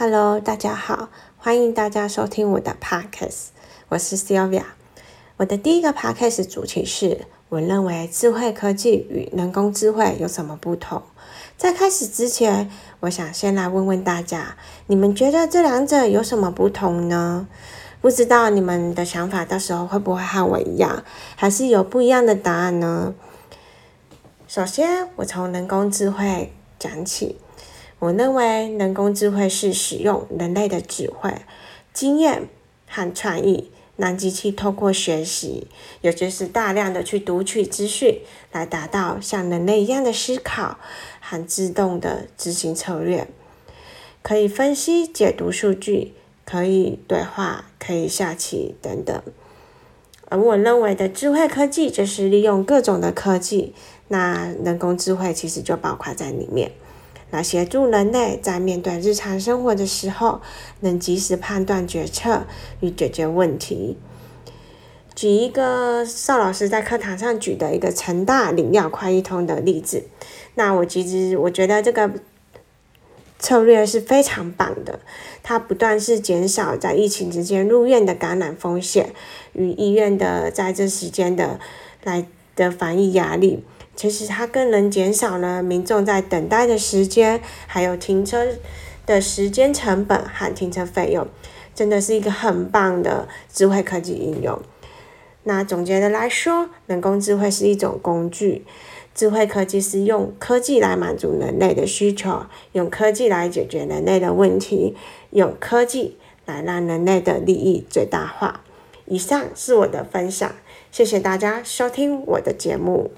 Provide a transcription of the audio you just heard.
Hello，大家好，欢迎大家收听我的 Podcast，我是 Sylvia。我的第一个 Podcast 主题是：我认为智慧科技与人工智慧有什么不同？在开始之前，我想先来问问大家，你们觉得这两者有什么不同呢？不知道你们的想法到时候会不会和我一样，还是有不一样的答案呢？首先，我从人工智慧讲起。我认为人工智慧是使用人类的智慧、经验和创意，让机器透过学习，也就是大量的去读取资讯，来达到像人类一样的思考和自动的执行策略，可以分析、解读数据，可以对话，可以下棋等等。而我认为的智慧科技，就是利用各种的科技，那人工智慧其实就包括在里面。来协助人类在面对日常生活的时候，能及时判断决策与解决问题。举一个邵老师在课堂上举的一个成大领药快一通的例子，那我其实我觉得这个策略是非常棒的，它不断是减少在疫情之间入院的感染风险与医院的在这时间的来的防疫压力。其实它更能减少了民众在等待的时间，还有停车的时间成本和停车费用，真的是一个很棒的智慧科技应用。那总结的来说，人工智慧是一种工具，智慧科技是用科技来满足人类的需求，用科技来解决人类的问题，用科技来让人类的利益最大化。以上是我的分享，谢谢大家收听我的节目。